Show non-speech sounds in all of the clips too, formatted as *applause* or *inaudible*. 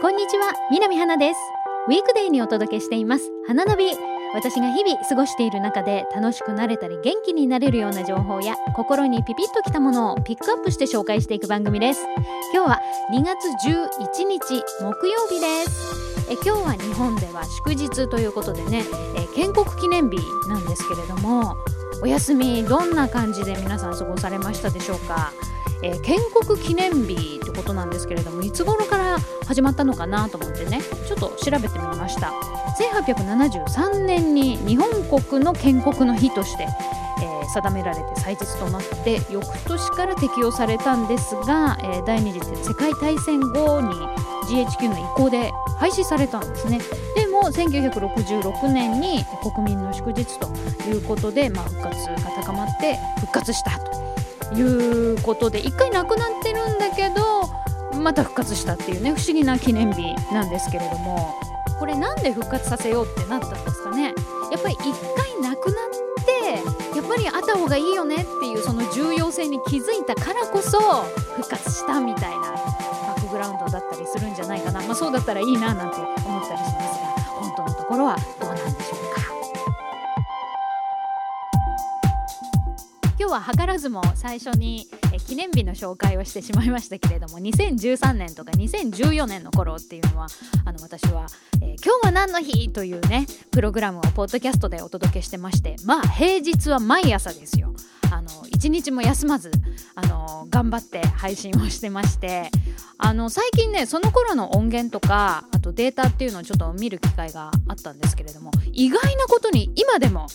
こんにちは南花です。ウィークデーにお届けしています。花ナビ私が日々過ごしている中で楽しくなれたり元気になれるような情報や心にピピッときたものをピックアップして紹介していく番組です。今日は2月11日木曜日です。え今日は日本では祝日ということでねえ建国記念日なんですけれどもお休みどんな感じで皆さん過ごされましたでしょうか？えー、建国記念日ってことなんですけれどもいつ頃から始まったのかなと思ってねちょっと調べてみました。1873年に日本国の建国の日として、えー、定められて祭日となって翌年から適用されたんですが、えー、第二次世界大戦後に GHQ の意向で廃止されたんですね。でも1966年に国民の祝日ということで、まあ、復活が高まって復活したと。いうことで一回なくなってるんだけどまた復活したっていうね不思議な記念日なんですけれども。これなんで復活させようってなったんですかね。やっぱり一回なくなってやっぱりあった方がいいよねっていうその重要性に気づいたからこそ復活したみたいなバックグラウンドだったりするんじゃないかな、まあ、そうだったらいいななんて思ったりしますが本当のところはどうなんでしょうか。は図らずも最初に記念日の紹介をしてしまいましたけれども2013年とか2014年の頃っていうのはあの私は、えー、今日は何の日?」というねプログラムをポッドキャストでお届けしてましてまあ平日は毎朝ですよ。あの一日も休まずあの頑張って配信をしてましてあの最近ねその頃の音源とかあとデータっていうのをちょっと見る機会があったんですけれども意外なことに今でも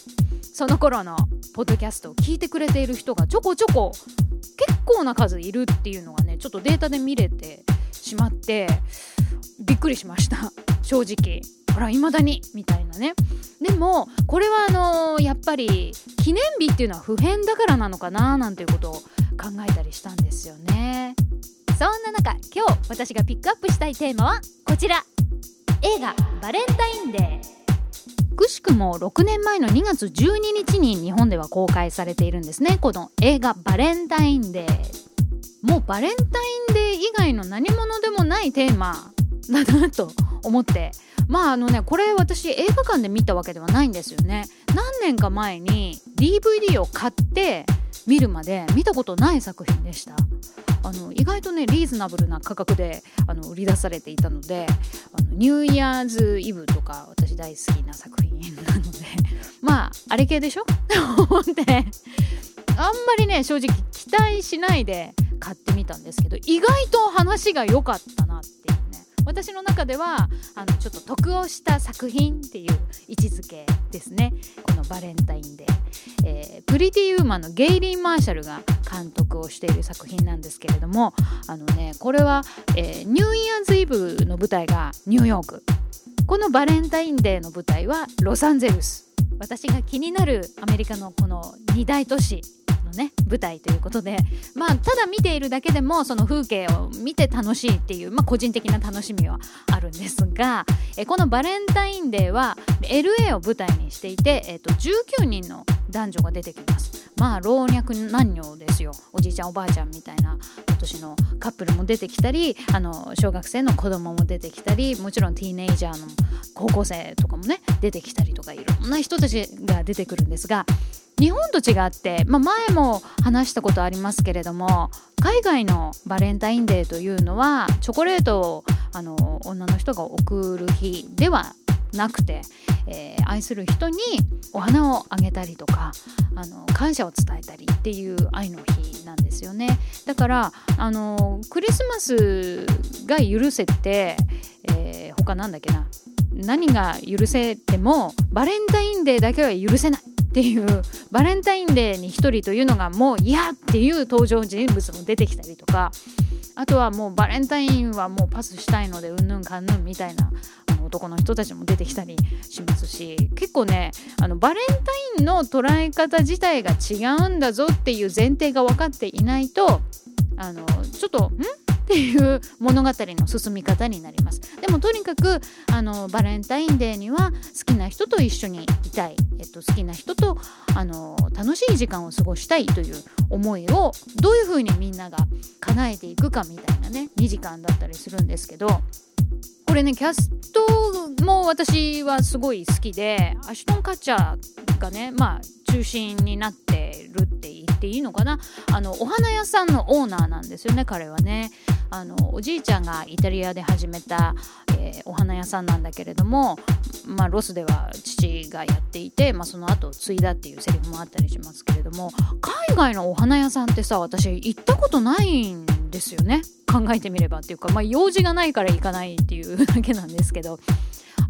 その頃のポッドキャストを聞いてくれている人がちょこちょこ結構な数いるっていうのがねちょっとデータで見れてしまってびっくりしました。*laughs* 正直。ほら未だにみたいな。ねでもこれはあのー、やっぱり記念日っていうのは普遍だからなのかななんていうことを考えたりしたんですよね。そんな中今日私がピックアップしたいテーマはこちら。映画「バレンタインデー」くしくも6年前の2月12日に日本では公開されているんですね。この映画「バレンタインデー」もうバレンタインデー以外の何者でもないテーマだなと思って。まああのねこれ私映画館で見たわけではないんですよね。何年か前に DVD を買って見るまで見たことない作品でした。あの意外とねリーズナブルな価格であの売り出されていたのであのニューイヤーズイブとか私大好きな作品なので *laughs* まああれ系でしょ？と *laughs* 思って。あんまりね正直期待しないで買ってみたんですけど意外と話が良かったなっていう。私の中ではあのちょっと得をした作品っていう位置づけですね。このバレンタインデー、えー、プリティ・ウーマンのゲイリー・マーシャルが監督をしている作品なんですけれどもあのねこれは、えー、ニューイヤーズイブの舞台がニューヨーク。このバレンタインデーの舞台はロサンゼルス。私が気になるアメリカのこの2大都市のね舞台ということで。まあただ見ているだけでもその風景を見て楽しいっていう、まあ、個人的な楽しみはあるんですが。えこのバレンタインデーは LA を舞台にしていて、えー、と19人の男女が出てきます。まあ老若男女ですよ。おじいちゃんおばあちゃんみたいな今年のカップルも出てきたりあの小学生の子供も出てきたりもちろんティーネイジャーの高校生とかもね出てきたりとかいろんな人たちが出てくるんですが。日本と違って、まあ、前も話したことありますけれども海外のバレンタインデーというのはチョコレートをあの女の人が送る日ではなくて、えー、愛する人にお花をあげたりとかあの感謝を伝えたりっていう愛の日なんですよね。だからあのクリスマスが許せて、えー、他なんだっけな何が許せてもバレンタインデーだけは許せない。っていうバレンタインデーに1人というのがもう嫌っていう登場人物も出てきたりとかあとはもうバレンタインはもうパスしたいのでうんぬんかんぬんみたいなあの男の人たちも出てきたりしますし結構ねあのバレンタインの捉え方自体が違うんだぞっていう前提が分かっていないとあのちょっとん？っていう物語の進み方になります。でもとにかくあのバレンタインデーには好きな人と一緒にいたい、えっと、好きな人とあの楽しい時間を過ごしたいという思いをどういうふうにみんなが叶えていくかみたいなね2時間だったりするんですけどこれねキャストも私はすごい好きでアシュトン・カッチャーがねまあ中心になってるって言っていいのかな。あのお花屋さんのオーナーなんですよね彼はね。あのおじいちゃんがイタリアで始めた、えー、お花屋さんなんだけれども、まあ、ロスでは父がやっていて、まあ、その後継いだっていうセリフもあったりしますけれども海外のお花屋さんってさ私行ったことないんですよね？考えてみればっていうか、まあ、用事がないから行かないっていうだけなんですけど。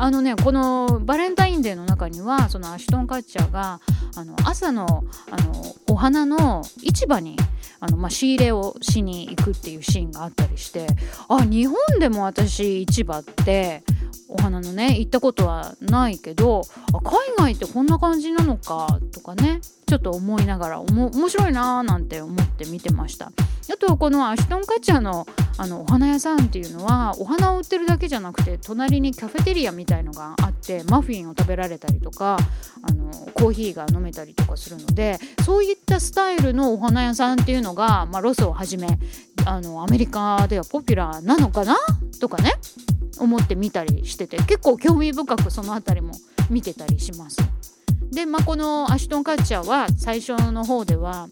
あのねこのバレンタインデーの中にはそのアシュトン・カッチャーがあの朝のあのお花の市場にあの、まあ、仕入れをしに行くっていうシーンがあったりしてあ日本でも私市場ってお花ね行ったことはないけど海外ってこんな感じなのかとかねちょっと思いながら面白いなーなんて思って見てました。あとこのアシュトンカッチャーのあのお花屋さんっていうのはお花を売ってるだけじゃなくて隣にカフェテリアみたいのがあってマフィンを食べられたりとかあのコーヒーが飲めたりとかするのでそういったスタイルのお花屋さんっていうのが、まあ、ロスをはじめあのアメリカではポピュラーなのかな？とかね。思って見たりしてて結構興味深くその辺りも見てたりします。で、まあ、このアシュトン・カッチャーは最初の方では、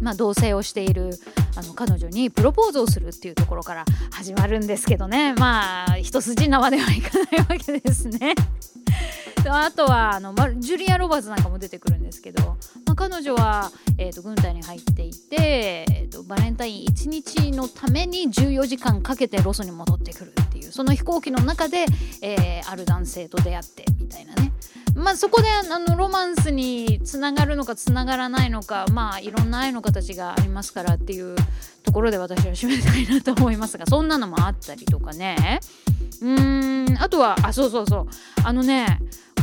まあ、同棲をしているあの彼女にプロポーズをするっていうところから始まるんですけどねまあ一筋縄ではいかないわけですね。あとはあの、ジュリア・ロバーツなんかも出てくるんですけど、まあ、彼女は、えーと、軍隊に入っていて、えーと、バレンタイン1日のために14時間かけてロスに戻ってくるっていうその飛行機の中で、えー、ある男性と出会ってみたいなね。まあ、そこであのロマンスにつながるのかつながらないのかまあいろんな愛の形がありますからっていうところで私は締めたいなと思いますがそんなのもあったりとかね。うーん。あとはあそうそうそう。あのね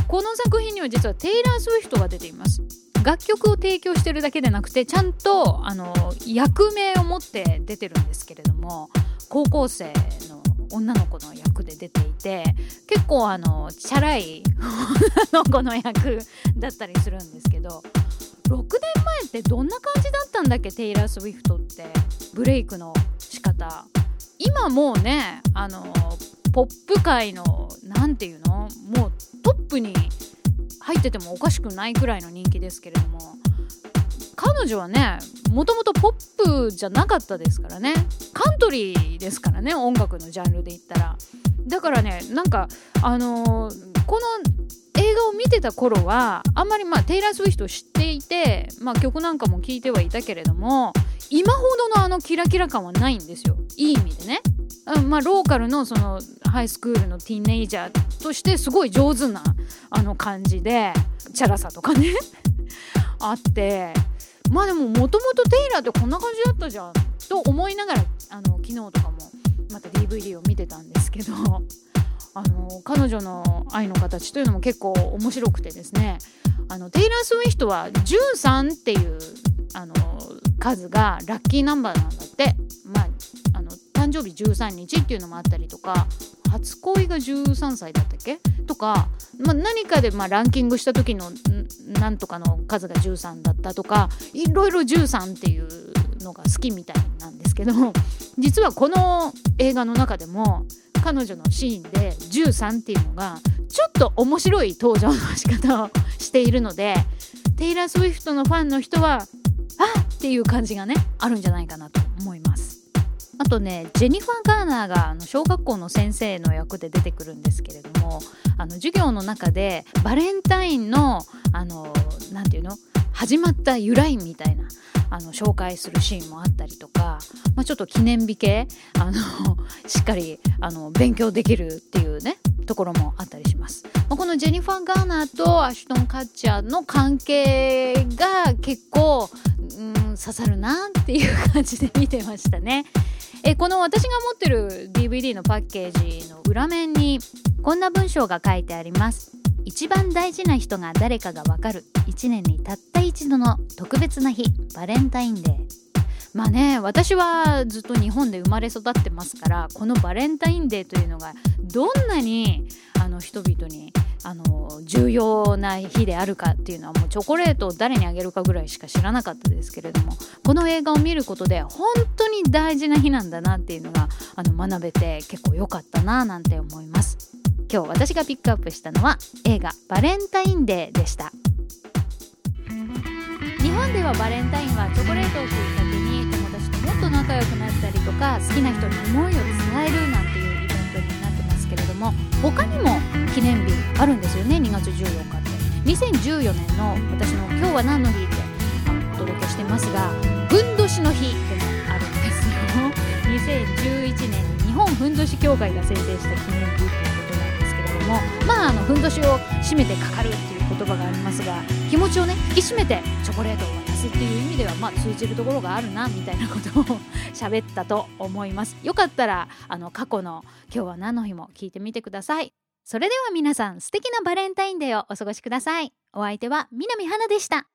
この作品には実はテイラー・スウィフトが出ています。楽曲を提供してるだけでなくてちゃんとあの役名を持って出てるんですけれども高校生の女の子の役で出ていて結構あのチャラい *laughs* 女の子の役だったりするんですけど6年前ってどんな感じだったんだっけテイラー・スウィフトって。ブレイクの仕方。今もうねあのポップ界の何て言うの？もうトップに入っててもおかしくないくらいの人気ですけれども。彼女はねもともとポップじゃなかったですからね。カントリーですからね音楽のジャンルで言ったら。だからねなんかあのー、この映画を見てた頃はあんまりまあテイラー・スウィフトを知っていて、まあ、曲なんかも聴いてはいたけれども今ほどのあのキラキラ感はないんですよ。いい意味でね。まあ、ローカルのそのハイスクールのティーンネイジャーとしてすごい上手なあの感じでチャラさとかね。*laughs* あって。まあでももともとテイラーってこんな感じだったじゃんと思いながらあの昨日とかもまた DVD を見てたんですけど *laughs* あの彼女の愛の形というのも結構面白くてですね。あのテイラー・スウィフトは13っていうあの数がラッキーナンバーなんだって。まあ生日13日っていうのもあったりとか初恋が13歳だったっけ？とか、まあ、何かでまランキングした時のなんとかの数が13だったとかいろいろ13っていうのが好きみたいなんですけど実はこの映画の中でも彼女のシーンで13っていうのがちょっと面白い登場の仕方をしているのでテイラー・スウィフトのファンの人はあっていう感じがねあるんじゃないかなと。あとねジェニファー・ガーナーがあの小学校の先生の役で出てくるんですけれどもあの授業の中でバレンタインのあのなていうの？始まった由来みたいなあの紹介するシーンもあったりとか、まあ、ちょっと記念日系あの *laughs* しっかりあの勉強できるっていうねところもあったりします、まあ、このジェニファー・ガーナーとアシュトン・カッチャーの関係が結構、うん、刺さるなっていう感じで見てましたね。えこの私が持ってる DVD のパッケージの裏面にこんな文章が書いてあります。一番大事な人が誰かがわかる。1年にたった一度の特別な日。バレンタインデー。まあね私はずっと日本で生まれ育ってますからこのバレンタインデーというのがどんなにあの人々にあの重要な日であるかっていうのはもうチョコレートを誰にあげるかぐらいしか知らなかったですけれどもこの映画を見ることで本当に大事な日なんだなっていうのがあの学べて結構良かったななんて思います。今日私がピックアップしたのは映画バレンタインデーでした。日本ではバレンタインはチョコレートをきっかけに友達ともっと仲良くなったりとか好きな人に思いを伝えるなんても他にも記念日あるんですよね2月14日って2014年の私の「今日は何の日?」ってお届けしてますがふんどしの日でもあるんですよ *laughs* 2011年に日本ふんどし協会が制定した記念日っていうことなんですけれどもまああのふんどしを締めてかかるっていう言葉がありますが気持ちをね引き締めてチョコレートをっていう意味ではまあ通じるところがあるなみたいなことを喋ったと思います。よかったらあの過去の今日は何の日も聞いてみてください。それでは皆さん素敵なバレンタインデーをお過ごしください。お相手は南花でした。